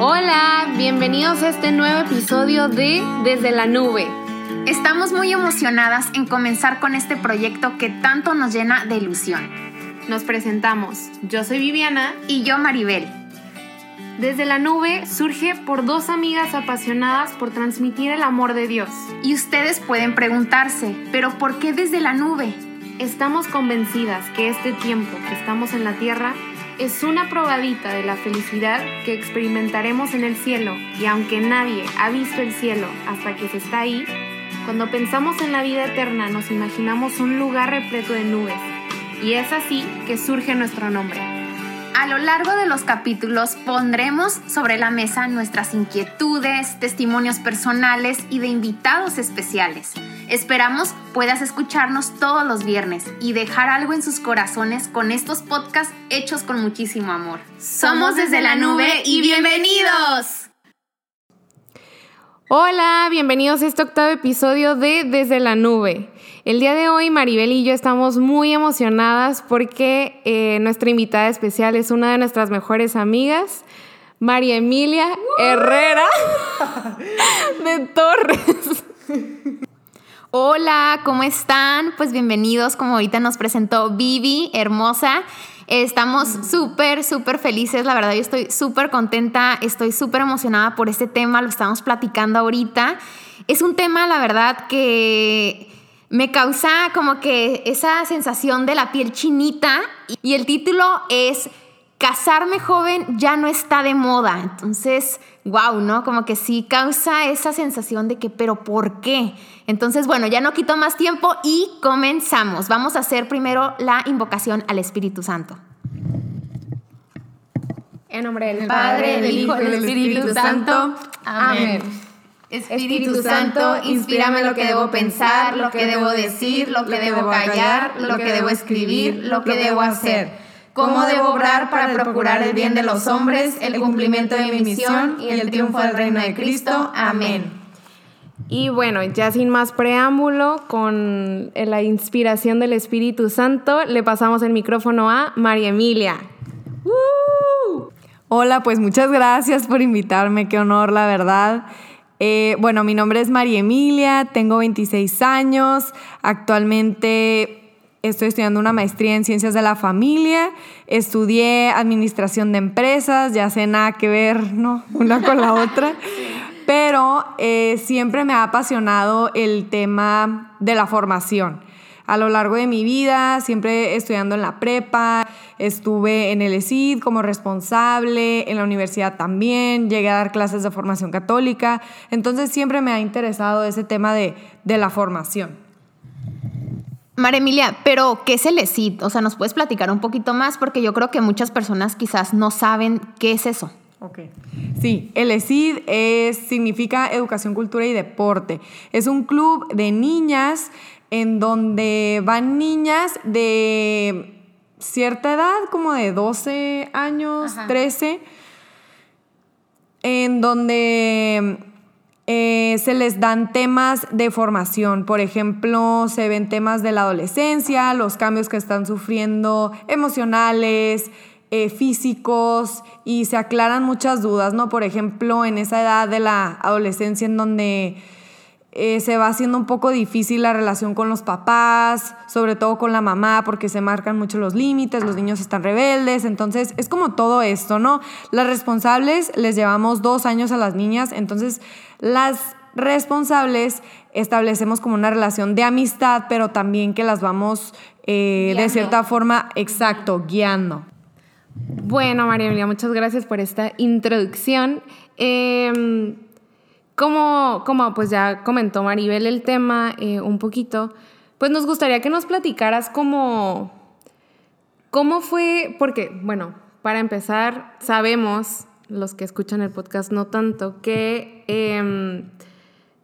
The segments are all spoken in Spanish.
Hola, bienvenidos a este nuevo episodio de Desde la Nube. Estamos muy emocionadas en comenzar con este proyecto que tanto nos llena de ilusión. Nos presentamos. Yo soy Viviana y yo Maribel. Desde la nube surge por dos amigas apasionadas por transmitir el amor de Dios. Y ustedes pueden preguntarse, ¿pero por qué desde la nube? Estamos convencidas que este tiempo que estamos en la tierra es una probadita de la felicidad que experimentaremos en el cielo y aunque nadie ha visto el cielo hasta que se está ahí, cuando pensamos en la vida eterna nos imaginamos un lugar repleto de nubes y es así que surge nuestro nombre. A lo largo de los capítulos pondremos sobre la mesa nuestras inquietudes, testimonios personales y de invitados especiales. Esperamos puedas escucharnos todos los viernes y dejar algo en sus corazones con estos podcasts hechos con muchísimo amor. Somos desde la nube y bienvenidos. Hola, bienvenidos a este octavo episodio de Desde la nube. El día de hoy Maribel y yo estamos muy emocionadas porque eh, nuestra invitada especial es una de nuestras mejores amigas, María Emilia Herrera de Torres. Hola, ¿cómo están? Pues bienvenidos, como ahorita nos presentó Vivi, hermosa. Estamos súper, súper felices, la verdad yo estoy súper contenta, estoy súper emocionada por este tema, lo estamos platicando ahorita. Es un tema, la verdad, que me causa como que esa sensación de la piel chinita y el título es Casarme joven ya no está de moda. Entonces, wow, ¿no? Como que sí causa esa sensación de que, pero ¿por qué? Entonces, bueno, ya no quito más tiempo y comenzamos. Vamos a hacer primero la invocación al Espíritu Santo. En nombre del Padre, del Hijo y del Espíritu Santo. Amén. Espíritu Santo, inspírame lo que debo pensar, lo que debo decir, lo que debo callar, lo que debo escribir, lo que debo hacer. Cómo debo obrar para procurar el bien de los hombres, el cumplimiento de mi misión y el triunfo del reino de Cristo. Amén. Y bueno, ya sin más preámbulo, con la inspiración del Espíritu Santo, le pasamos el micrófono a María Emilia. Hola, pues muchas gracias por invitarme, qué honor, la verdad. Eh, bueno, mi nombre es María Emilia, tengo 26 años, actualmente estoy estudiando una maestría en ciencias de la familia, estudié administración de empresas, ya sé nada que ver, ¿no? Una con la otra, pero eh, siempre me ha apasionado el tema de la formación a lo largo de mi vida, siempre estudiando en la prepa, estuve en el ESID como responsable, en la universidad también, llegué a dar clases de formación católica, entonces siempre me ha interesado ese tema de, la formación. María Emilia, pero ¿qué es el ESID? O sea, ¿nos puedes platicar un poquito más? Porque yo creo que muchas personas quizás no saben qué es eso. Ok. Sí, el ESID es, significa Educación, Cultura y Deporte. Es un club de niñas en donde van niñas de cierta edad, como de 12 años, 13, en donde eh, se les dan temas de formación. Por ejemplo, se ven temas de la adolescencia, los cambios que están sufriendo emocionales, eh, físicos y se aclaran muchas dudas, ¿no? Por ejemplo, en esa edad de la adolescencia en donde eh, se va haciendo un poco difícil la relación con los papás, sobre todo con la mamá, porque se marcan mucho los límites, los niños están rebeldes, entonces es como todo esto, ¿no? Las responsables les llevamos dos años a las niñas, entonces las responsables establecemos como una relación de amistad, pero también que las vamos eh, de cierta forma, exacto, guiando. Bueno, María Emilia, muchas gracias por esta introducción. Eh, como, como pues ya comentó Maribel el tema eh, un poquito, pues nos gustaría que nos platicaras cómo, cómo fue, porque, bueno, para empezar, sabemos, los que escuchan el podcast no tanto, que em,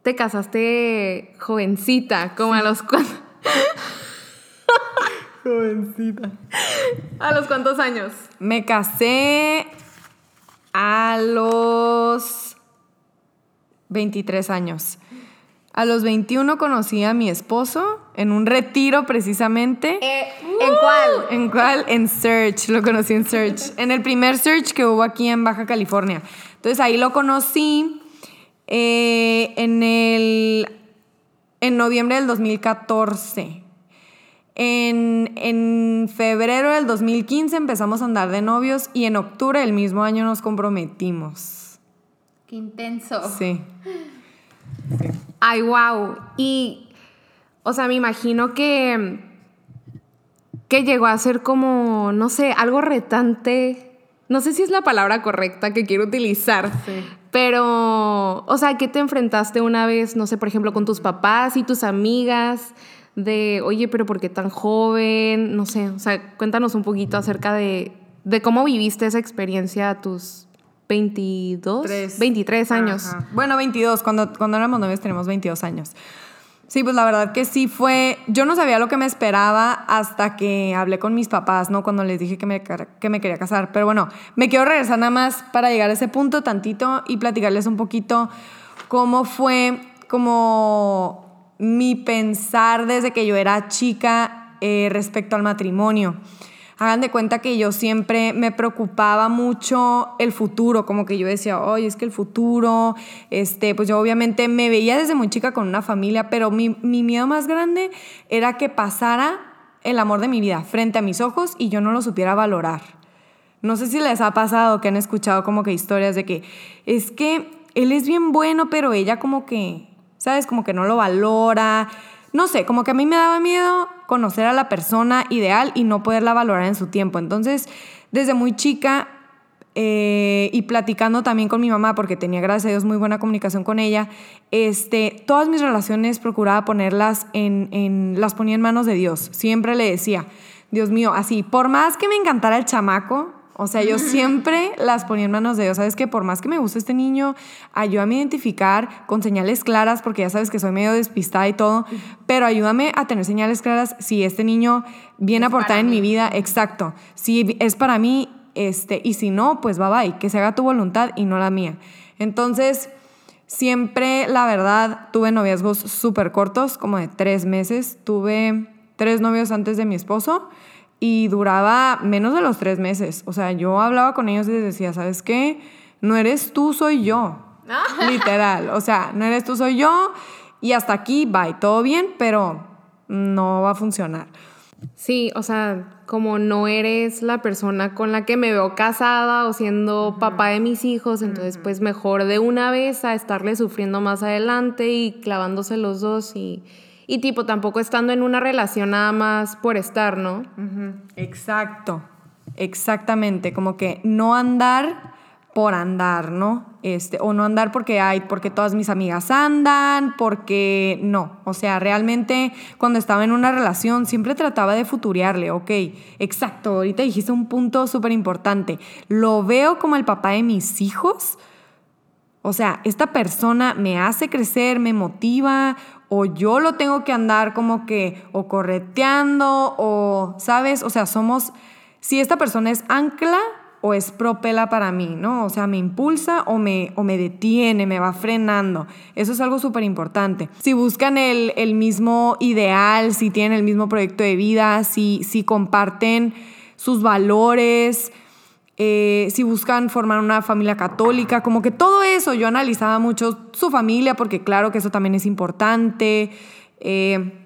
te casaste jovencita, como a los cuantos... jovencita. ¿A los cuántos años? Me casé a los 23 años. A los 21 conocí a mi esposo en un retiro precisamente. Eh, ¿En cuál? ¿En cuál? En Search, lo conocí en Search. en el primer Search que hubo aquí en Baja California. Entonces ahí lo conocí eh, en el... En noviembre del 2014. En, en, febrero del 2015 empezamos a andar de novios y en octubre del mismo año nos comprometimos. Qué intenso. Sí. Ay, wow. Y, o sea, me imagino que, que llegó a ser como, no sé, algo retante. No sé si es la palabra correcta que quiero utilizar. Pero, o sea, ¿qué te enfrentaste una vez, no sé, por ejemplo, con tus papás y tus amigas? De, oye, pero ¿por qué tan joven? No sé, o sea, cuéntanos un poquito acerca de, de cómo viviste esa experiencia a tus 22, 23 años. Bueno, 22, cuando, cuando éramos novios tenemos 22 años. Sí, pues la verdad que sí fue, yo no sabía lo que me esperaba hasta que hablé con mis papás, ¿no? Cuando les dije que me, que me quería casar. Pero bueno, me quiero regresar nada más para llegar a ese punto tantito y platicarles un poquito cómo fue, como mi pensar desde que yo era chica eh, respecto al matrimonio hagan de cuenta que yo siempre me preocupaba mucho el futuro, como que yo decía, oye, es que el futuro, este, pues yo obviamente me veía desde muy chica con una familia, pero mi, mi miedo más grande era que pasara el amor de mi vida frente a mis ojos y yo no lo supiera valorar. No sé si les ha pasado que han escuchado como que historias de que es que él es bien bueno, pero ella como que, ¿sabes? Como que no lo valora no sé, como que a mí me daba miedo conocer a la persona ideal y no poderla valorar en su tiempo. Entonces, desde muy chica eh, y platicando también con mi mamá, porque tenía, gracias a Dios, muy buena comunicación con ella, este, todas mis relaciones procuraba ponerlas en, en, las ponía en manos de Dios. Siempre le decía, Dios mío, así, por más que me encantara el chamaco, o sea, yo siempre las ponía en manos de Dios. Sabes que por más que me guste este niño, ayúdame a identificar con señales claras, porque ya sabes que soy medio despistada y todo, pero ayúdame a tener señales claras si este niño viene a aportar en mi vida. Exacto. Si es para mí, este, y si no, pues bye bye, que se haga tu voluntad y no la mía. Entonces, siempre, la verdad, tuve noviazgos súper cortos, como de tres meses. Tuve tres novios antes de mi esposo y duraba menos de los tres meses. O sea, yo hablaba con ellos y les decía, ¿sabes qué? No eres tú, soy yo. Literal. O sea, no eres tú, soy yo. Y hasta aquí, bye, todo bien, pero no va a funcionar. Sí, o sea, como no eres la persona con la que me veo casada o siendo papá de mis hijos, entonces pues mejor de una vez a estarle sufriendo más adelante y clavándose los dos y y tipo, tampoco estando en una relación nada más por estar, ¿no? Exacto, exactamente, como que no andar por andar, ¿no? Este, o no andar porque hay, porque todas mis amigas andan, porque no. O sea, realmente cuando estaba en una relación siempre trataba de futurearle, ok, exacto, ahorita dijiste un punto súper importante. Lo veo como el papá de mis hijos. O sea, esta persona me hace crecer, me motiva, o yo lo tengo que andar como que o correteando o, ¿sabes? O sea, somos, si esta persona es ancla o es propela para mí, ¿no? O sea, me impulsa o me, o me detiene, me va frenando. Eso es algo súper importante. Si buscan el, el, mismo ideal, si tienen el mismo proyecto de vida, si, si comparten sus valores, eh, si buscan formar una familia católica, como que todo eso, yo analizaba mucho su familia, porque claro que eso también es importante. Eh.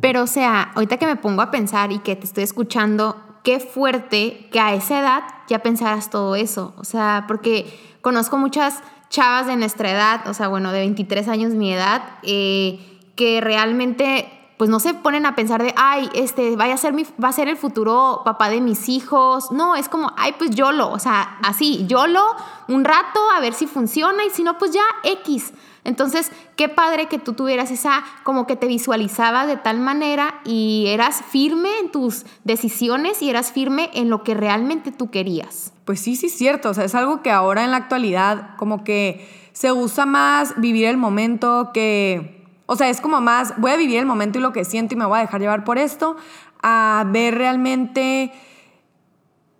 Pero o sea, ahorita que me pongo a pensar y que te estoy escuchando, qué fuerte que a esa edad ya pensaras todo eso. O sea, porque conozco muchas chavas de nuestra edad, o sea, bueno, de 23 años mi edad, eh, que realmente pues no se ponen a pensar de, ay, este, vaya a ser mi, va a ser el futuro papá de mis hijos. No, es como, ay, pues yo lo, o sea, así, yo lo un rato a ver si funciona y si no, pues ya X. Entonces, qué padre que tú tuvieras esa, como que te visualizabas de tal manera y eras firme en tus decisiones y eras firme en lo que realmente tú querías. Pues sí, sí, cierto. O sea, es algo que ahora en la actualidad como que se usa más vivir el momento que o sea, es como más, voy a vivir el momento y lo que siento y me voy a dejar llevar por esto, a ver realmente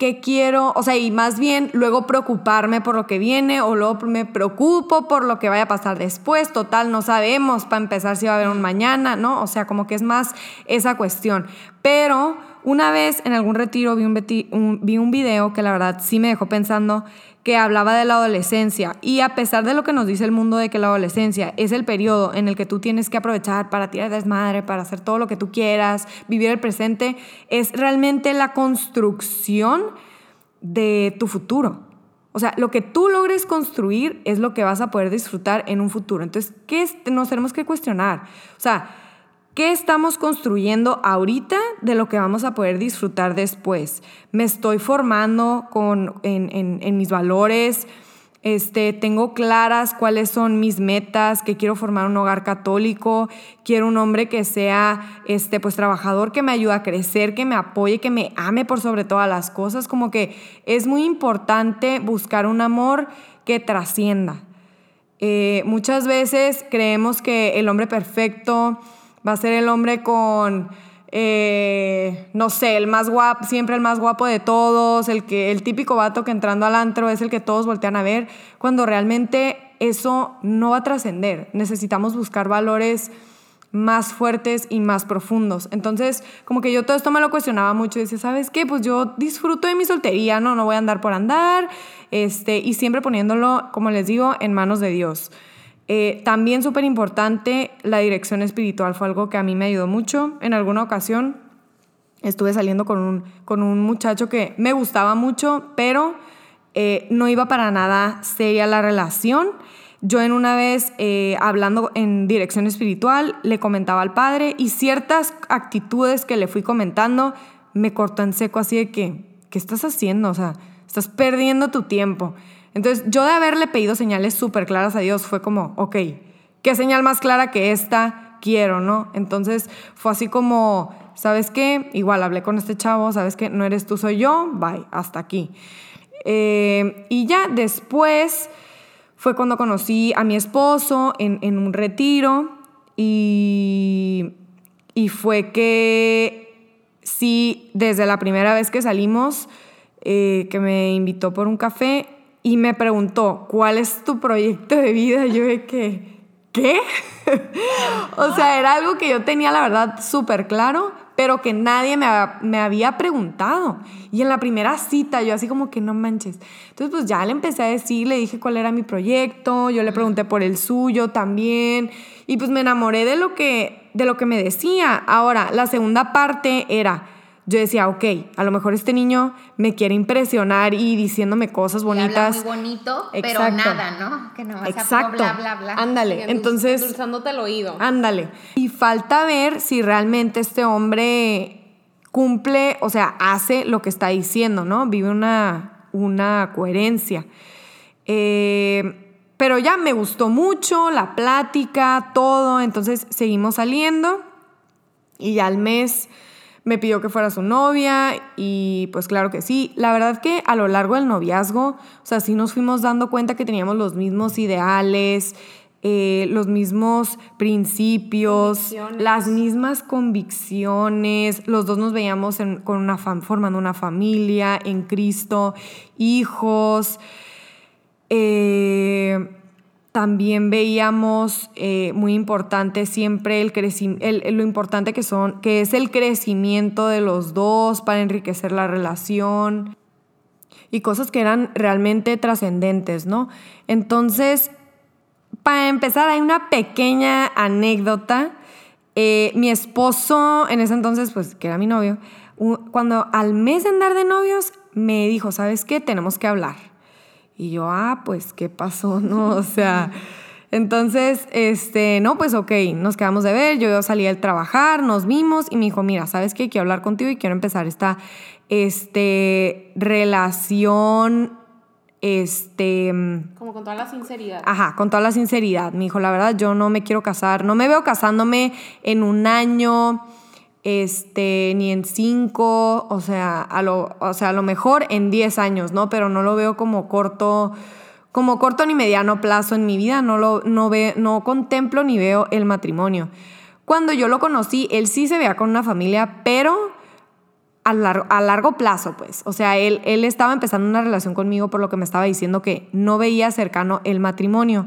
qué quiero, o sea, y más bien luego preocuparme por lo que viene o luego me preocupo por lo que vaya a pasar después, total, no sabemos para empezar si va a haber un mañana, ¿no? O sea, como que es más esa cuestión. Pero una vez en algún retiro vi un, vi un video que la verdad sí me dejó pensando que hablaba de la adolescencia y a pesar de lo que nos dice el mundo de que la adolescencia es el periodo en el que tú tienes que aprovechar para tirar desmadre, para hacer todo lo que tú quieras, vivir el presente, es realmente la construcción de tu futuro. O sea, lo que tú logres construir es lo que vas a poder disfrutar en un futuro. Entonces, ¿qué nos tenemos que cuestionar? O sea, ¿Qué estamos construyendo ahorita de lo que vamos a poder disfrutar después? Me estoy formando con, en, mis valores, este, tengo claras cuáles son mis metas, que quiero formar un hogar católico, quiero un hombre que sea este, pues, trabajador, que me ayude a crecer, que me apoye, que me ame por sobre todas las cosas. Como que es muy importante buscar un amor que trascienda. Eh, muchas veces creemos que el hombre perfecto, Va a ser el hombre con, eh, no sé, el más guapo, siempre el más guapo de todos, el, que, el típico vato que entrando al antro es el que todos voltean a ver, cuando realmente eso no va a trascender. Necesitamos buscar valores más fuertes y más profundos. Entonces, como que yo todo esto me lo cuestionaba mucho y decía, ¿sabes qué? Pues yo disfruto de mi soltería, no, no voy a andar por andar, este, y siempre poniéndolo, como les digo, en manos de Dios. Eh, también súper importante, la dirección espiritual fue algo que a mí me ayudó mucho. En alguna ocasión estuve saliendo con un, con un muchacho que me gustaba mucho, pero eh, no iba para nada seria la relación. Yo en una vez, eh, hablando en dirección espiritual, le comentaba al padre y ciertas actitudes que le fui comentando me cortó en seco así de que, ¿qué estás haciendo? O sea, estás perdiendo tu tiempo. Entonces, yo de haberle pedido señales súper claras a Dios fue como, ok, ¿qué señal más clara que esta quiero, no? Entonces, fue así como, ¿sabes qué? Igual hablé con este chavo, ¿sabes qué? No eres tú, soy yo, bye, hasta aquí. Eh, y ya después fue cuando conocí a mi esposo en, un retiro y, y fue que sí, desde la primera vez que salimos, eh, que me invitó por un café, y me preguntó, ¿cuál es tu proyecto de vida? Yo de que, ¿qué? o sea, era algo que yo tenía, la verdad, súper claro, pero que nadie me, me, había preguntado. Y en la primera cita, yo así como que no manches. Entonces, pues ya le empecé a decir, le dije cuál era mi proyecto, yo le pregunté por el suyo también, y pues me enamoré de lo que, de lo que me decía. Ahora, la segunda parte era, yo decía, ok, a lo mejor este niño me quiere impresionar y diciéndome cosas bonitas. muy bonito, pero nada, ¿no? Que no Exacto. bla, bla, bla. Ándale, entonces... Dulzándote el oído. Ándale. Y falta ver si realmente este hombre cumple, o sea, hace lo que está diciendo, ¿no? Vive una, una coherencia. Eh, pero ya me gustó mucho la plática, todo, entonces seguimos saliendo y ya al mes me pidió que fuera su novia y pues claro que sí. La verdad que a lo largo del noviazgo, o sea, sí nos fuimos dando cuenta que teníamos los mismos ideales, eh, los mismos principios, las mismas convicciones. Los dos nos veíamos con una formando una familia en Cristo, hijos. Eh, también veíamos eh, muy importante siempre el, el, lo importante que, son, que es el crecimiento de los dos para enriquecer la relación y cosas que eran realmente trascendentes, ¿no? Entonces, para empezar, hay una pequeña anécdota. Eh, mi esposo, en ese entonces, pues, que era mi novio, cuando al mes de andar de novios, me dijo, ¿sabes qué? Tenemos que hablar. Y yo, ah, pues, ¿qué pasó? No, o sea, entonces, este, no, pues, ok, nos quedamos de ver, yo salí a trabajar, nos vimos y me dijo, mira, ¿sabes qué? Quiero hablar contigo y quiero empezar esta, este, relación, este... Como con toda la sinceridad. Ajá, con toda la sinceridad. Me dijo, la verdad, yo no me quiero casar, no me veo casándome en un año este, ni en cinco, o sea, a lo, o sea, a lo mejor en diez años, ¿no? Pero no lo veo como corto, como corto ni mediano plazo en mi vida, no lo, no ve, no contemplo ni veo el matrimonio. Cuando yo lo conocí, él sí se veía con una familia, pero a, a largo plazo, pues. O sea, él, él estaba empezando una relación conmigo por lo que me estaba diciendo que no veía cercano el matrimonio.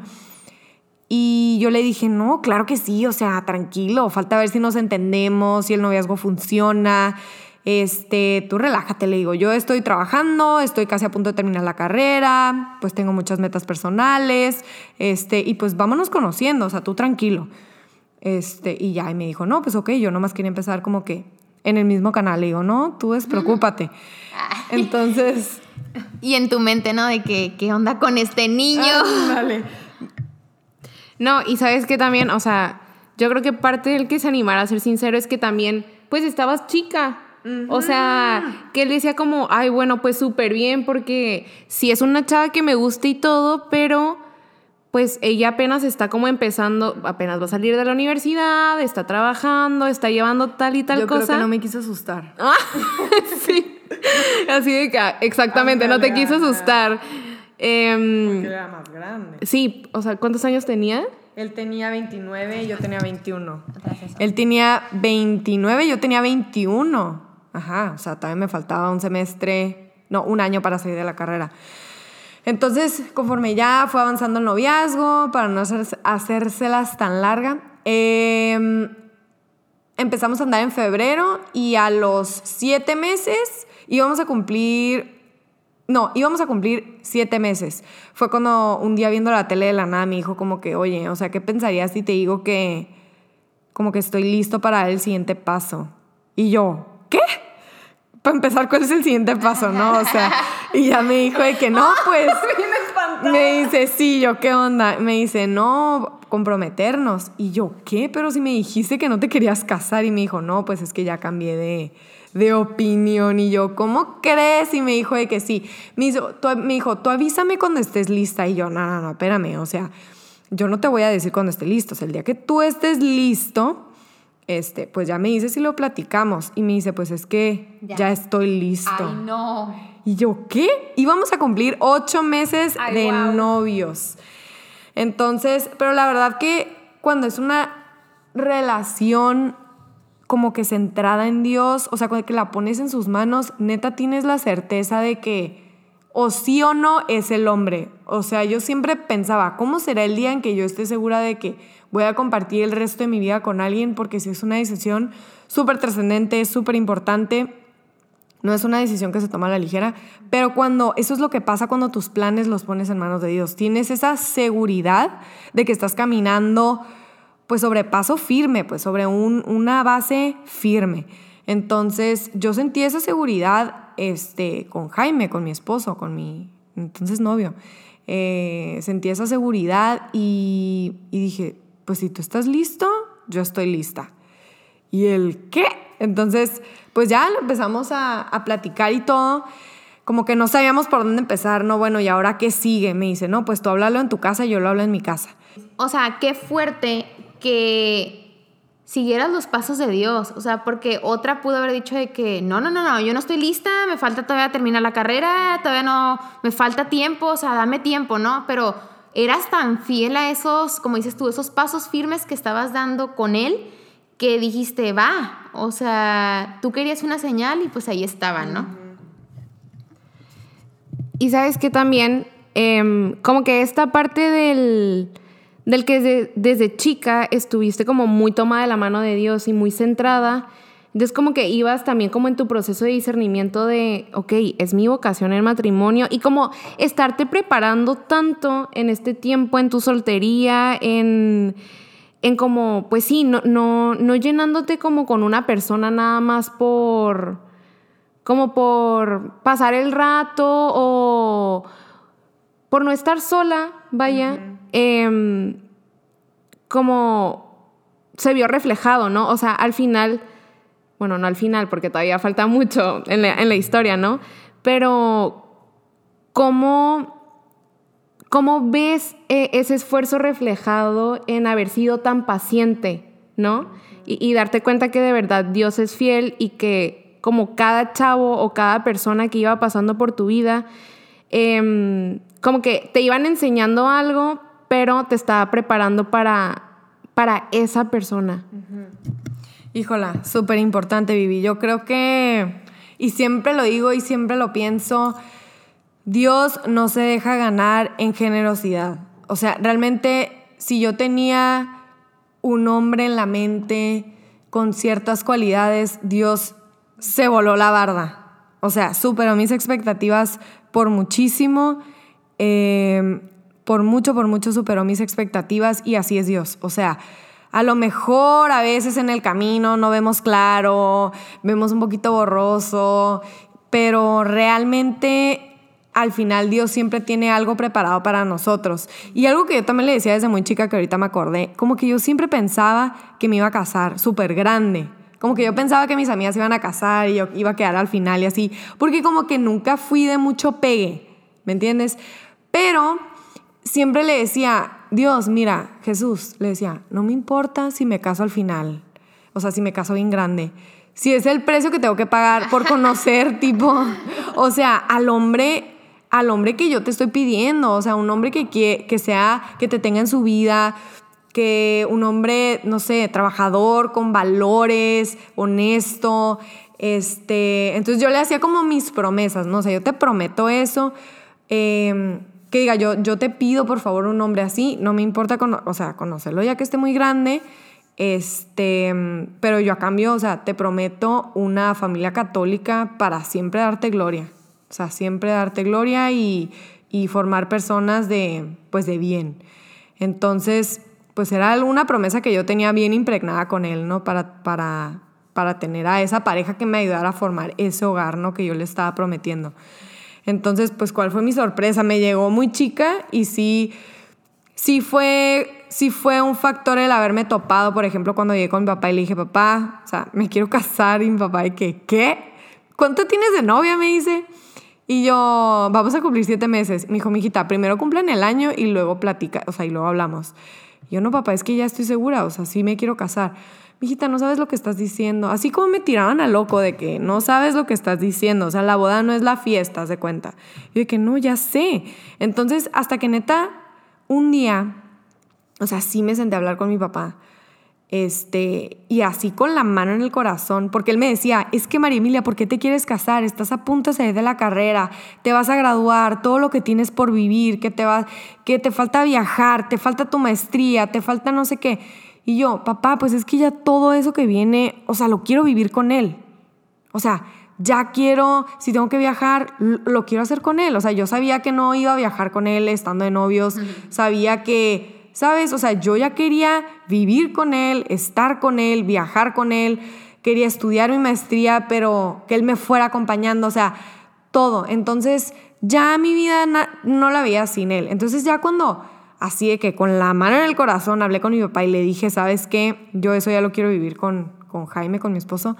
Y yo le dije, no, claro que sí, o sea, tranquilo, falta ver si nos entendemos, si el noviazgo funciona. Este, tú relájate, le digo, yo estoy trabajando, estoy casi a punto de terminar la carrera, pues tengo muchas metas personales, este, y pues vámonos conociendo, o sea, tú tranquilo. Este, y ya, y me dijo, no, pues ok, yo nomás quería empezar como que en el mismo canal. Le digo, no, tú despreocúpate. Entonces... Y en tu mente, ¿no? De que, ¿qué onda con este niño? Vale. No, y sabes que también, o sea, yo creo que parte del que se animara a ser sincero es que también, pues estabas chica. O sea, que él decía como, ay, bueno, pues súper bien, porque si es una chava que me gusta y todo, pero pues ella apenas está como empezando, apenas va a salir de la universidad, está trabajando, está llevando tal y tal Yo cosa. Creo que no me quiso asustar. Ah, sí. Así de que, exactamente, no te quiso asustar. Porque era más grande. Sí, o sea, ¿cuántos años tenía? Él tenía 29 y yo tenía 21. Él tenía 29 y yo tenía 21. Ajá, o sea, todavía me faltaba un semestre, no, un año para salir de la carrera. Entonces, conforme ya fue avanzando el noviazgo, para no hacérselas tan larga, em, empezamos a andar en febrero y a los siete meses íbamos a cumplir, no, íbamos a cumplir siete meses. Fue cuando un día viendo la tele de la nada me dijo como que, oye, o sea, ¿qué pensarías si te digo que como que estoy listo para el siguiente paso? Y yo, ¿qué? Para empezar, ¿cuál es el siguiente paso, no? O sea, y ya me dijo de que no, pues... me dice, sí, yo, ¿qué onda? Me dice, no, comprometernos. Y yo, ¿qué? Pero si me dijiste que no te querías casar. Y me dijo, no, pues es que ya cambié de, de opinión. Y yo, ¿cómo crees? Y me dijo de que sí. Me dijo, tú, me dijo, tú avísame cuando estés lista. Y yo, no, no, no, espérame. O sea, yo no te voy a decir cuando esté listo. O sea, el día que tú estés listo, este, pues ya me dice si lo platicamos. Y me dice, pues es que ya, estoy listo. Ay, no. Y yo, ¿qué? Íbamos a cumplir ocho meses de novios. Entonces, pero la verdad que cuando es una relación como que centrada en Dios, o sea, cuando que la pones en sus manos, neta tienes la certeza de que o sí o no es el hombre. O sea, yo siempre pensaba, ¿cómo será el día en que yo esté segura de que voy a compartir el resto de mi vida con alguien? Porque si es una decisión súper trascendente, súper importante, no es una decisión que se toma a la ligera, pero cuando eso es lo que pasa cuando tus planes los pones en manos de Dios, tienes esa seguridad de que estás caminando pues sobre paso firme, pues sobre un, una base firme. Entonces yo sentí esa seguridad este, con Jaime, con mi esposo, con mi entonces novio. Eh, sentí esa seguridad y, dije, pues si tú estás listo, yo estoy lista. ¿Y el qué? Entonces, pues ya empezamos a, a, platicar y todo. Como que no sabíamos por dónde empezar, ¿no? Bueno, ¿y ahora qué sigue? Me dice, no, pues tú háblalo en tu casa y yo lo hablo en mi casa. O sea, qué fuerte que siguieras los pasos de Dios. O sea, porque otra pudo haber dicho de que, no, no, no, no, yo no estoy lista, me falta todavía terminar la carrera, todavía no, me falta tiempo, o sea, dame tiempo, ¿no? Pero eras tan fiel a esos, como dices tú, esos pasos firmes que estabas dando con Él que dijiste, va, o sea, tú querías una señal y pues ahí estaba, ¿no? Y sabes que también, eh, como que esta parte del, del que desde, chica estuviste como muy tomada de la mano de Dios y muy centrada, entonces como que ibas también como en tu proceso de discernimiento de, ok, es mi vocación el matrimonio y como estarte preparando tanto en este tiempo, en tu soltería, en en como, pues sí, no, no, no llenándote como con una persona nada más por, como por pasar el rato o por no estar sola, vaya. Eh, como se vio reflejado, ¿no? O sea, al final, bueno, no al final, porque todavía falta mucho en la, historia, ¿no? Pero, ¿cómo ¿Cómo ves eh, ese esfuerzo reflejado en haber sido tan paciente, ¿no? Y, darte cuenta que de verdad Dios es fiel y que como cada chavo o cada persona que iba pasando por tu vida, eh, como que te iban enseñando algo, pero te estaba preparando para, para esa persona. Híjola, súper importante, Vivi. Yo creo que Y siempre lo digo y siempre lo pienso, Dios no se deja ganar en generosidad. O sea, realmente si yo tenía un hombre en la mente con ciertas cualidades, Dios se voló la barda. O sea, superó mis expectativas por muchísimo. Eh, por mucho, por mucho superó mis expectativas y así es Dios. O sea, a lo mejor a veces en el camino no vemos claro, vemos un poquito borroso, pero realmente al final Dios siempre tiene algo preparado para nosotros. Y algo que yo también le decía desde muy chica que ahorita me acordé, como que yo siempre pensaba que me iba a casar súper grande. Como que yo pensaba que mis amigas iban a casar y yo iba a quedar al final y así, porque como que nunca fui de mucho pegue, ¿me entiendes? Pero siempre le decía, Dios, mira, Jesús, le decía, no me importa si me caso al final, o sea, si me caso bien grande, si es el precio que tengo que pagar por conocer, tipo, o sea, al hombre al hombre que yo te estoy pidiendo, o sea, un hombre que, que sea, que te tenga en su vida, que un hombre, no sé, trabajador, con valores, honesto, este, entonces yo le hacía como mis promesas, ¿no? O sea, yo te prometo eso, em, que diga, yo, yo te pido por favor un hombre así, no me importa, o sea, conocerlo ya que esté muy grande, este, pero yo a cambio, o sea, te prometo una familia católica para siempre darte gloria. O sea, siempre darte gloria y, formar personas de, pues, de bien. Entonces, pues era una promesa que yo tenía bien impregnada con él, ¿no? Para, para, para tener a esa pareja que me ayudara a formar ese hogar, ¿no? Que yo le estaba prometiendo. Entonces, pues, ¿cuál fue mi sorpresa? Me llegó muy chica y sí, sí fue, sí fue un factor el haberme topado, por ejemplo, cuando llegué con mi papá y le dije, papá, o sea, me quiero casar y mi papá, ¿y qué? ¿Qué? ¿Cuánto tienes de novia? Me dice. Y yo, vamos a cumplir siete meses. Me dijo, mijita, primero cumplen el año y luego platica, o sea, y luego hablamos. yo, no, papá, es que ya estoy segura, o sea, sí me quiero casar. Mijita, no sabes lo que estás diciendo. Así como me tiraban a loco de que no sabes lo que estás diciendo. O sea, la boda no es la fiesta, se cuenta. Y de que no, ya sé. Entonces, hasta que neta, un día, o sea, sí me senté a hablar con mi papá. Este, y así con la mano en el corazón, porque él me decía, es que María Emilia, ¿por qué te quieres casar? Estás a punto de salir de la carrera, te vas a graduar, todo lo que tienes por vivir, que te, va, que te falta viajar, te falta tu maestría, te falta no sé qué. Y yo, papá, pues es que ya todo eso que viene, o sea, lo quiero vivir con él. O sea, ya quiero, si tengo que viajar, lo quiero hacer con él. O sea, yo sabía que no iba a viajar con él estando de novios, sabía que ¿sabes? O sea, yo ya quería vivir con él, estar con él, viajar con él, quería estudiar mi maestría, pero que él me fuera acompañando, o sea, todo. Entonces, ya mi vida no la veía sin él. Entonces, ya cuando, así de que con la mano en el corazón, hablé con mi papá y le dije, ¿sabes qué? Yo eso ya lo quiero vivir con, con Jaime, con mi esposo.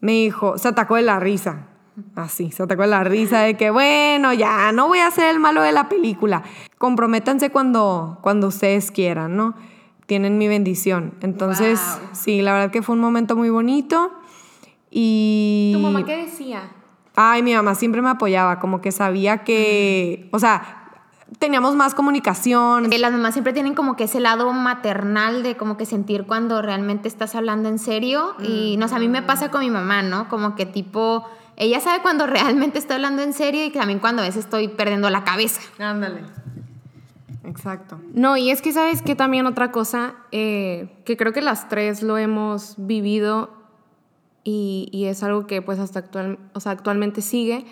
Me dijo, se atacó de la risa. Así, se atacó de la risa de que, bueno, ya, no voy a ser el malo de la película comprométanse cuando, cuando ustedes quieran, ¿no? Tienen mi bendición. Entonces, sí, la verdad que fue un momento muy bonito. Y... ¿Tu mamá qué decía? Ay, mi mamá siempre me apoyaba, como que sabía que, o sea, teníamos más comunicación. Las mamás siempre tienen como que ese lado maternal de como que sentir cuando realmente estás hablando en serio. Y no sé, a mí me pasa con mi mamá, ¿no? Como que tipo, ella sabe cuando realmente estoy hablando en serio y también cuando a veces estoy perdiendo la cabeza. Ándale. Exacto. No, y es que sabes que también otra cosa, eh, que creo que las tres lo hemos vivido y, es algo que pues hasta actual, o sea, actualmente sigue,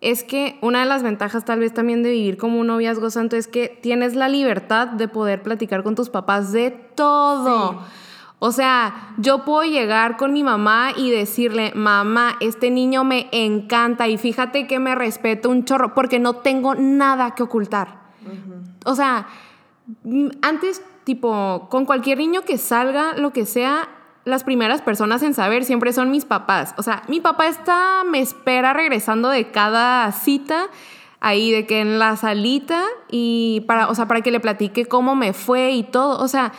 es que una de las ventajas tal vez también de vivir como un noviazgo santo es que tienes la libertad de poder platicar con tus papás de todo. O sea, yo puedo llegar con mi mamá y decirle, mamá, este niño me encanta y fíjate que me respeto un chorro porque no tengo nada que ocultar. O sea, antes, tipo, con cualquier niño que salga, lo que sea, las primeras personas en saber siempre son mis papás. O sea, mi papá está, me espera regresando de cada cita ahí de que en la salita y para, o sea, para que le platique cómo me fue y todo. O sea,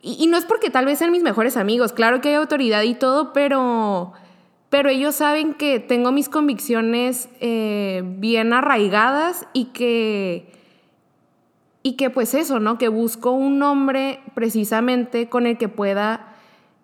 y, no es porque tal vez sean mis mejores amigos, claro que hay autoridad y todo, pero, pero ellos saben que tengo mis convicciones eh, bien arraigadas y que y que pues eso, ¿no? Que busco un hombre precisamente con el que pueda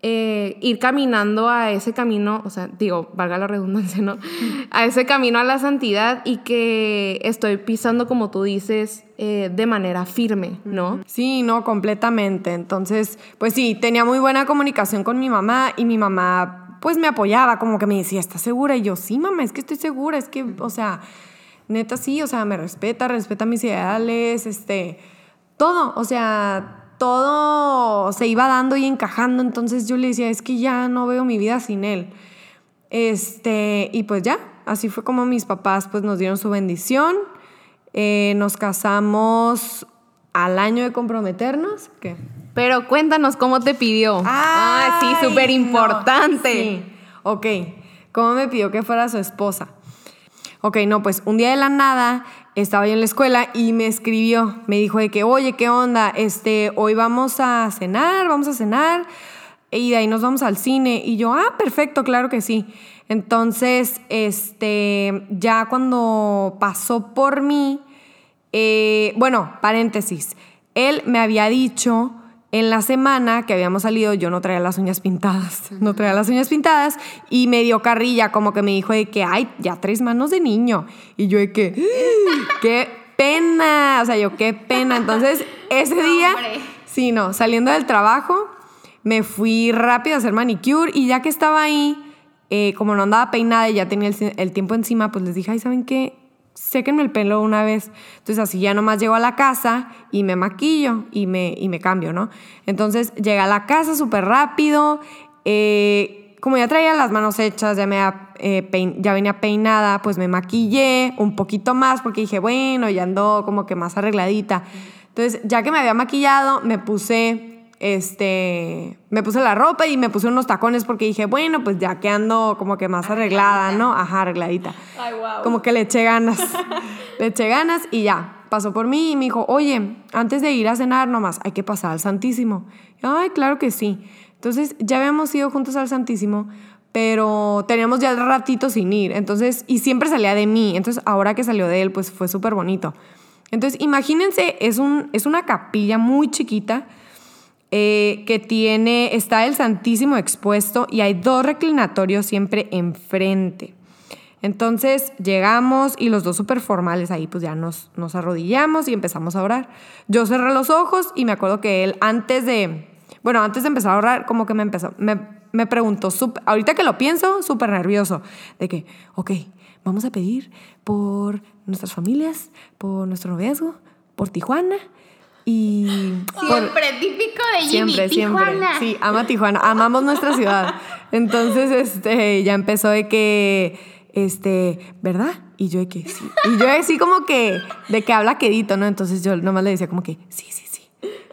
eh, ir caminando a ese camino, o sea, digo, valga la redundancia, ¿no? A ese camino a la santidad y que estoy pisando, como tú dices, eh, de manera firme, ¿no? Sí, no, completamente. Entonces, pues sí, tenía muy buena comunicación con mi mamá y mi mamá pues me apoyaba, como que me decía, ¿estás segura? Y yo, sí, mamá, es que estoy segura, es que, o sea, neta sí, o sea, me respeta, respeta mis ideales, este, todo, o sea, todo se iba dando y encajando, entonces yo le decía, es que ya no veo mi vida sin él. Este, y pues ya, así fue como mis papás pues nos dieron su bendición. Eh, nos casamos al año de comprometernos. ¿Qué? Pero cuéntanos cómo te pidió. ah, sí, súper importante. Sí. Ok, ¿cómo me pidió que fuera su esposa? Ok, no, pues un día de la nada estaba yo en la escuela y me escribió, me dijo de que, oye, ¿qué onda? Este, hoy vamos a cenar, vamos a cenar y de ahí nos vamos al cine. Y yo, ah, perfecto, claro que sí. Entonces, este, ya cuando pasó por mí, eh, bueno, paréntesis, él me había dicho en la semana que habíamos salido, yo no traía las uñas pintadas, no traía las uñas pintadas y me dio carrilla, como que me dijo de que, ay, ya tres manos de niño. Y yo de que, qué pena, o sea, yo qué pena. Entonces, ese día, sí, no, saliendo del trabajo, me fui rápido a hacer manicure y ya que estaba ahí, eh, como no andaba peinada y ya tenía el, el tiempo encima, pues les dije, ay, ¿saben qué? Séquenme el pelo una vez. Entonces así ya nomás llego a la casa y me maquillo y me, y me cambio, ¿no? Entonces llegué a la casa súper rápido. eh, como ya traía las manos hechas, ya, me, eh, ya venía peinada, pues me maquillé un poquito más porque dije, bueno, ya ando como que más arregladita. Entonces, ya que me había maquillado, me puse, este, me puse la ropa y me puse unos tacones porque dije, bueno, pues ya que ando como que más arreglada, ¿no? Ajá, arregladita. Como que le eché ganas. le eché ganas y ya. Pasó por mí y me dijo, oye, antes de ir a cenar nomás, hay que pasar al Santísimo. Y, Ay, claro que sí. Entonces ya habíamos ido juntos al Santísimo, pero teníamos ya ratito sin ir. Entonces, y siempre salía de mí. Entonces, ahora que salió de él, pues fue súper bonito. Entonces, imagínense, es, un, es una capilla muy chiquita eh, que tiene, está el Santísimo expuesto y hay dos reclinatorios siempre enfrente. Entonces llegamos y los dos súper formales ahí pues ya nos, nos arrodillamos y empezamos a orar. Yo cerré los ojos y me acuerdo que él antes de, bueno, antes de empezar a orar como que me empezó, me, me preguntó, ahorita que lo pienso, súper nervioso, de que, ok, vamos a pedir por nuestras familias, por nuestro noviazgo, por Tijuana y... por- Siempre, típico de Jimmy. Siempre, siempre. Tijuana. Sí, ama Tijuana, amamos nuestra ciudad. Entonces, este, ya empezó de que, este, ¿verdad? Y yo de que sí. Y yo así como que, de que habla quedito, ¿no? Entonces yo nomás le decía como que, sí, sí, sí.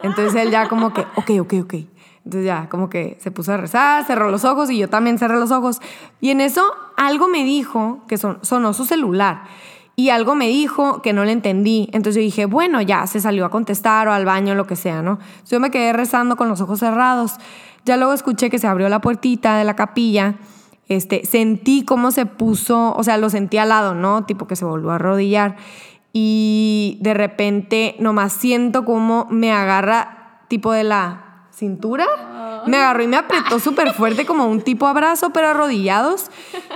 Entonces él ya como que, ok, ok, ok. Entonces ya como que se puso a rezar, cerró los ojos y yo también cerré los ojos. Y en eso algo me dijo que son- sonó su celular. Y algo me dijo que no le entendí. Entonces yo dije, bueno, ya se salió a contestar o al baño, lo que sea, ¿no? Entonces yo me quedé rezando con los ojos cerrados. Ya luego escuché que se abrió la puertita de la capilla. Este, sentí cómo se puso, o sea, lo sentí al lado, ¿no? Tipo que se volvió a arrodillar. Y de repente nomás siento cómo me agarra tipo de la cintura. Me agarró y me apretó súper fuerte como un tipo abrazo, pero arrodillados.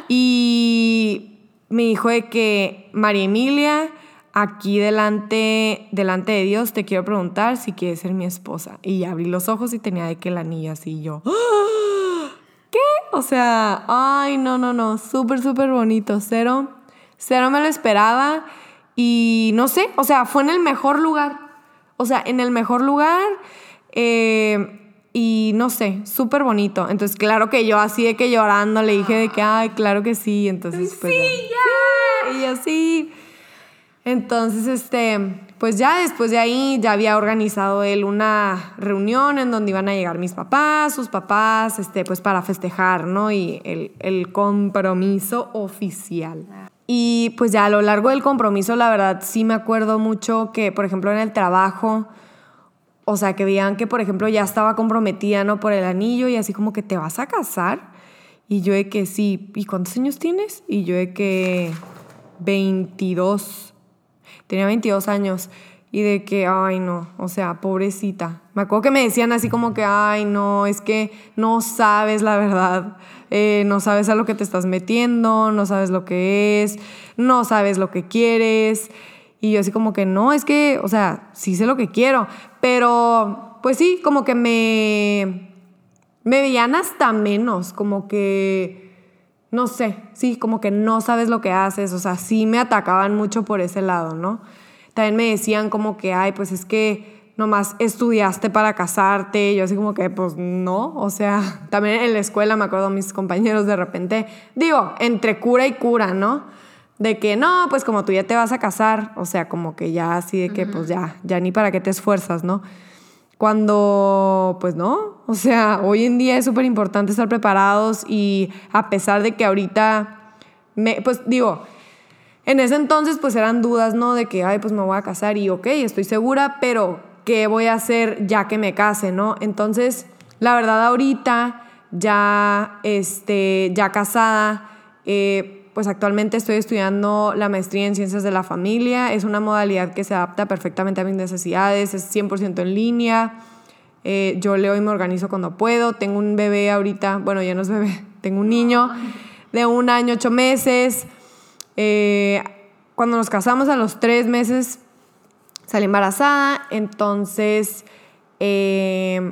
Y me dijo de que, María Emilia, aquí delante, delante de Dios te quiero preguntar si quieres ser mi esposa. Y abrí los ojos y tenía de que el anillo así yo. ¡Ah! ¿Qué? O sea, ay, no, no, no, súper, súper bonito. Cero, cero me lo esperaba. Y no sé, o sea, fue en el mejor lugar. O sea, en el mejor lugar. eh, y no sé, súper bonito. Entonces, claro que yo así de que llorando le dije de que, ay, claro que sí. Entonces, pues ya. Sí, y yo sí. Entonces, este, pues ya después de ahí ya había organizado él una reunión en donde iban a llegar mis papás, sus papás, este, pues para festejar, ¿no? Y el, el compromiso oficial. Y pues ya a lo largo del compromiso, la verdad, sí me acuerdo mucho que, por ejemplo, en el trabajo, o sea, que veían que, por ejemplo, ya estaba comprometida, ¿no? Por el anillo y así como que te vas a casar. Y yo de que sí, ¿y cuántos años tienes? Y yo de que 22. Tenía 22 años. y de que, ay no, o sea, pobrecita. Me acuerdo que me decían así como que, ay no, es que no sabes la verdad, eh, no sabes a lo que te estás metiendo, no sabes lo que es, no sabes lo que quieres. Y yo así como que no, es que, o sea, sí sé lo que quiero, pero pues sí, como que me, me veían hasta menos, como que, no sé, sí, como que no sabes lo que haces, o sea, sí me atacaban mucho por ese lado, ¿no? También me decían como que, ay, pues es que nomás estudiaste para casarte. yo así como que, pues no. O sea, también en la escuela me acuerdo mis compañeros de repente, digo, entre cura y cura, ¿no? De que no, pues como tú ya te vas a casar, o sea, como que ya así de que, pues ya, ya ni para qué te esfuerzas, ¿no? Cuando, pues no, o sea, hoy en día es súper importante estar preparados y a pesar de que ahorita, me, pues digo, en ese entonces pues eran dudas, ¿no? De que, ay, pues me voy a casar y ok, estoy segura, pero ¿qué voy a hacer ya que me case, ¿no? Entonces, la verdad ahorita, ya, este, ya casada, eh, pues actualmente estoy estudiando la maestría en ciencias de la familia. Es una modalidad que se adapta perfectamente a mis necesidades, es 100% en línea. Eh, yo leo y me organizo cuando puedo. Tengo un bebé ahorita, bueno, ya no es bebé, tengo un niño de un año, ocho meses. Eh, cuando nos casamos a los tres meses salí embarazada, entonces eh,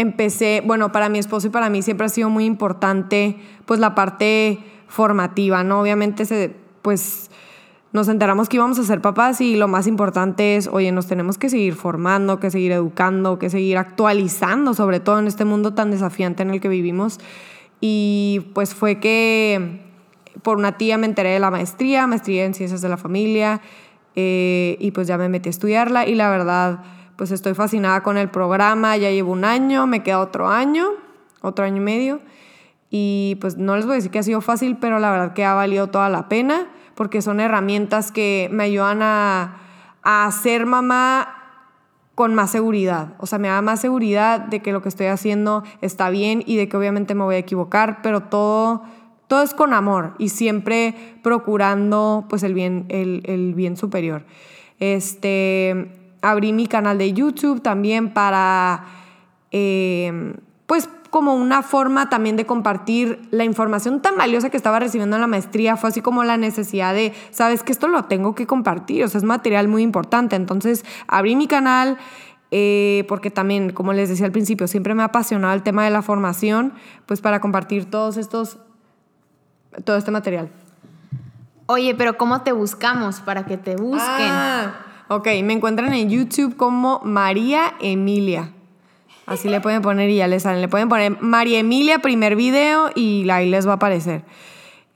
empecé, bueno, para mi esposo y para mí siempre ha sido muy importante pues la parte formativa, ¿no? Obviamente se, pues nos enteramos que íbamos a ser papás y lo más importante es, oye, nos tenemos que seguir formando, que seguir educando, que seguir actualizando, sobre todo en este mundo tan desafiante en el que vivimos. Y pues fue que por una tía me enteré de la maestría, maestría en ciencias de la familia, eh, y pues ya me metí a estudiarla y la verdad pues estoy fascinada con el programa, ya llevo un año, me queda otro año, otro año y medio, y pues no les voy a decir que ha sido fácil, pero la verdad que ha valido toda la pena, porque son herramientas que me ayudan a, a ser mamá con más seguridad. O sea, me da más seguridad de que lo que estoy haciendo está bien y de que obviamente me voy a equivocar, pero todo, todo es con amor y siempre procurando pues el bien, el, bien superior. Este, abrí mi canal de YouTube también para, eh, pues como una forma también de compartir la información tan valiosa que estaba recibiendo en la maestría. Fue así como la necesidad de, sabes que esto lo tengo que compartir, o sea, es material muy importante. Entonces abrí mi canal. Eh, porque también, como les decía al principio, siempre me ha apasionado el tema de la formación, pues para compartir todos estos, todo este material. Oye, pero ¿cómo te buscamos para que te busquen? Ah, ok, me encuentran en YouTube como María Emilia. Así le pueden poner y ya les salen. Le pueden poner María Emilia, primer video, y ahí les va a aparecer.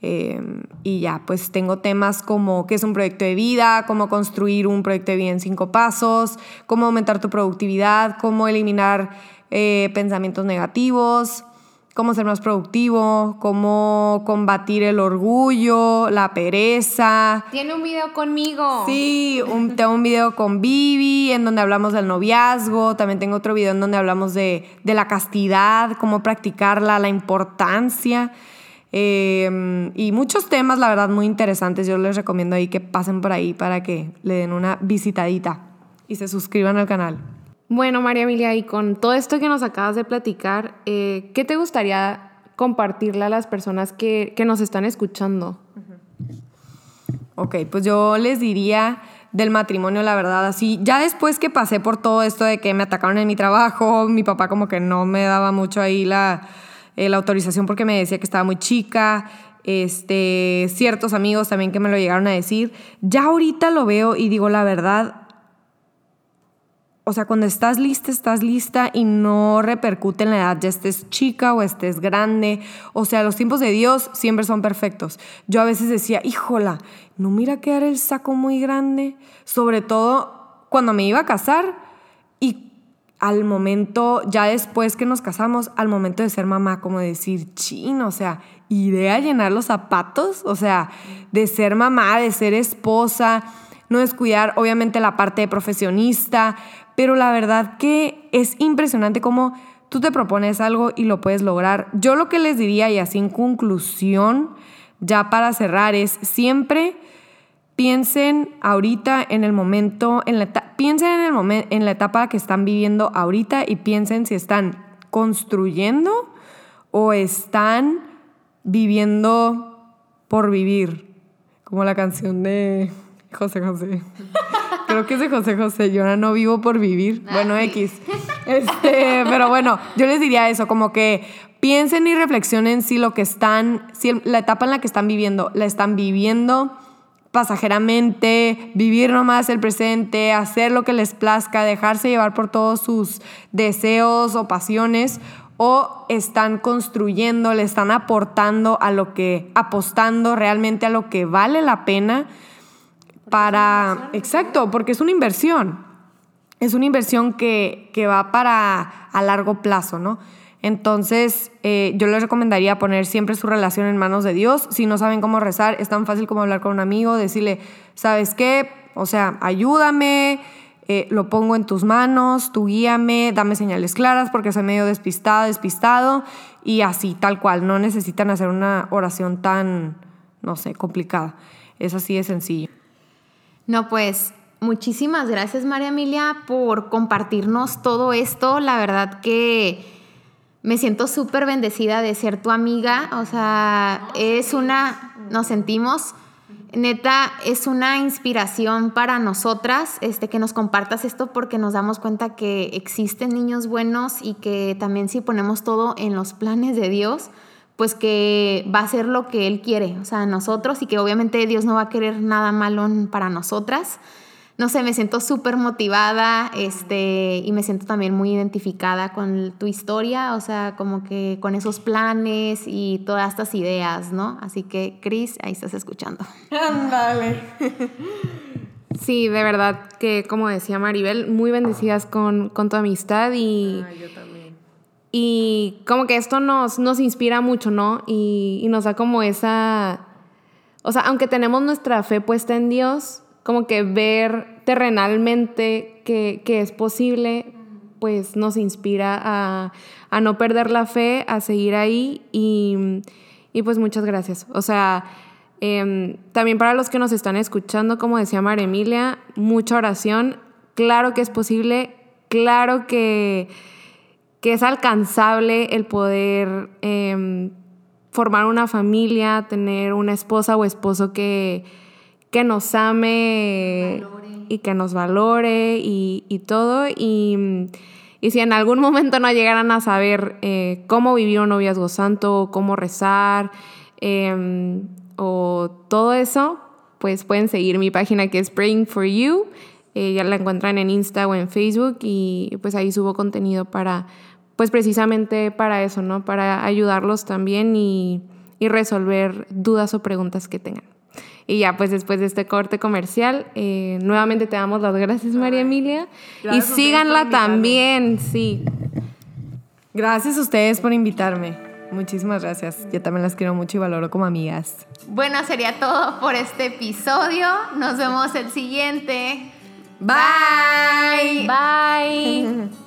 Em, y ya, pues tengo temas como qué es un proyecto de vida, cómo construir un proyecto de vida en cinco pasos, cómo aumentar tu productividad, cómo eliminar eh, pensamientos negativos, cómo ser más productivo, cómo combatir el orgullo, la pereza. Tiene un video conmigo. Sí, tengo un video con Vivi en donde hablamos del noviazgo, también tengo otro video en donde hablamos de, la castidad, cómo practicarla, la importancia. Em, y muchos temas, la verdad, muy interesantes. Yo les recomiendo ahí que pasen por ahí para que le den una visitadita y se suscriban al canal. Bueno, María Emilia, y con todo esto que nos acabas de platicar, eh, ¿qué te gustaría compartirle a las personas que, nos están escuchando? Ok, pues yo les diría del matrimonio, la verdad, así, ya después que pasé por todo esto de que me atacaron en mi trabajo, mi papá como que no me daba mucho ahí la, eh, la autorización porque me decía que estaba muy chica, este, ciertos amigos también que me lo llegaron a decir, ya ahorita lo veo y digo la verdad, o sea, cuando estás lista, estás lista y no repercute en la edad, ya estés chica o estés grande. O sea, los tiempos de Dios siempre son perfectos. Yo a veces decía, híjola, no mira que era el saco muy grande. Sobre todo cuando me iba a casar y al momento, ya después que nos casamos, al momento de ser mamá, como decir, chin, o sea, iré a llenar los zapatos, o sea, de ser mamá, de ser esposa, no descuidar obviamente la parte de profesionista, pero la verdad que es impresionante cómo tú te propones algo y lo puedes lograr. Yo lo que les diría y así en conclusión, ya para cerrar, es siempre piensen ahorita en el momento, en la piensen en el en la etapa que están viviendo ahorita y piensen si están construyendo o están viviendo por vivir, como la canción de José José. Creo que es de José José. Yo ahora no vivo por vivir. Bueno, X. Este, pero bueno, yo les diría eso, como que piensen y reflexionen si lo que están, si la etapa en la que están viviendo, la están viviendo pasajeramente, vivir nomás el presente, hacer lo que les plazca, dejarse llevar por todos sus deseos o pasiones, o están construyendo, le están aportando a lo que, apostando realmente a lo que vale la pena para, exacto, porque es una inversión, es una inversión que, que va para a largo plazo, ¿no? Entonces, eh, yo les recomendaría poner siempre su relación en manos de Dios. Si no saben cómo rezar, es tan fácil como hablar con un amigo, decirle, ¿sabes qué? O sea, ayúdame, eh, lo pongo en tus manos, tú guíame, dame señales claras porque soy medio despistada, despistado, y así, tal cual. No necesitan hacer una oración tan, no sé, complicada. Es así de sencillo. No, pues muchísimas gracias María Emilia por compartirnos todo esto. La verdad que me siento súper bendecida de ser tu amiga. O sea, es una, nos sentimos, neta, es una inspiración para nosotras este, que nos compartas esto porque nos damos cuenta que existen niños buenos y que también si ponemos todo en los planes de Dios, pues que va a ser lo que Él quiere, o sea, nosotros y que obviamente Dios no va a querer nada malo para nosotras no sé, me siento súper motivada este, y me siento también muy identificada con tu historia, o sea, como que con esos planes y todas estas ideas, ¿no? Así que, Cris, ahí estás escuchando. Ándale. Sí, de verdad que, como decía Maribel, muy bendecidas con, tu amistad y... Ah, yo también. Y como que esto nos, nos inspira mucho, ¿no? Y, y nos da como esa... O sea, aunque tenemos nuestra fe puesta en Dios, como que ver terrenalmente que, es posible, pues nos inspira a, no perder la fe, a seguir ahí y, pues muchas gracias. O sea, em, también para los que nos están escuchando, como decía María Emilia, mucha oración, claro que es posible, claro que, que es alcanzable el poder em, formar una familia, tener una esposa o esposo que que nos ame y que nos valore y, todo. Y, si en algún momento no llegaran a saber eh, cómo vivir un noviazgo santo, cómo rezar em, o todo eso, pues pueden seguir mi página que es Praying for You. Eh, ya la encuentran en Insta o en Facebook y pues ahí subo contenido para, pues precisamente para eso, ¿no? Para ayudarlos también y resolver dudas o preguntas que tengan. Y ya, pues después de este corte comercial, eh, nuevamente te damos las gracias, María Emilia. y síganla también, sí. Gracias a ustedes por invitarme. Muchísimas gracias. Yo también las quiero mucho y valoro como amigas. Bueno, sería todo por este episodio. Nos vemos el siguiente. Bye. Bye.